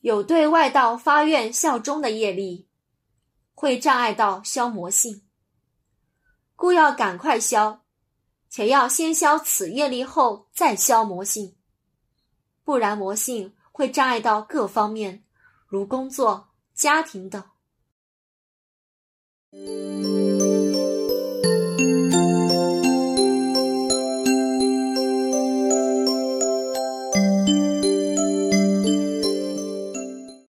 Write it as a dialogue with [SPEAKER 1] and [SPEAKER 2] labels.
[SPEAKER 1] 有对外道发愿效忠的业力会障碍到消魔性。故要赶快消且要先消此业力后再消魔性不然魔性会障碍到各方面如工作家庭等。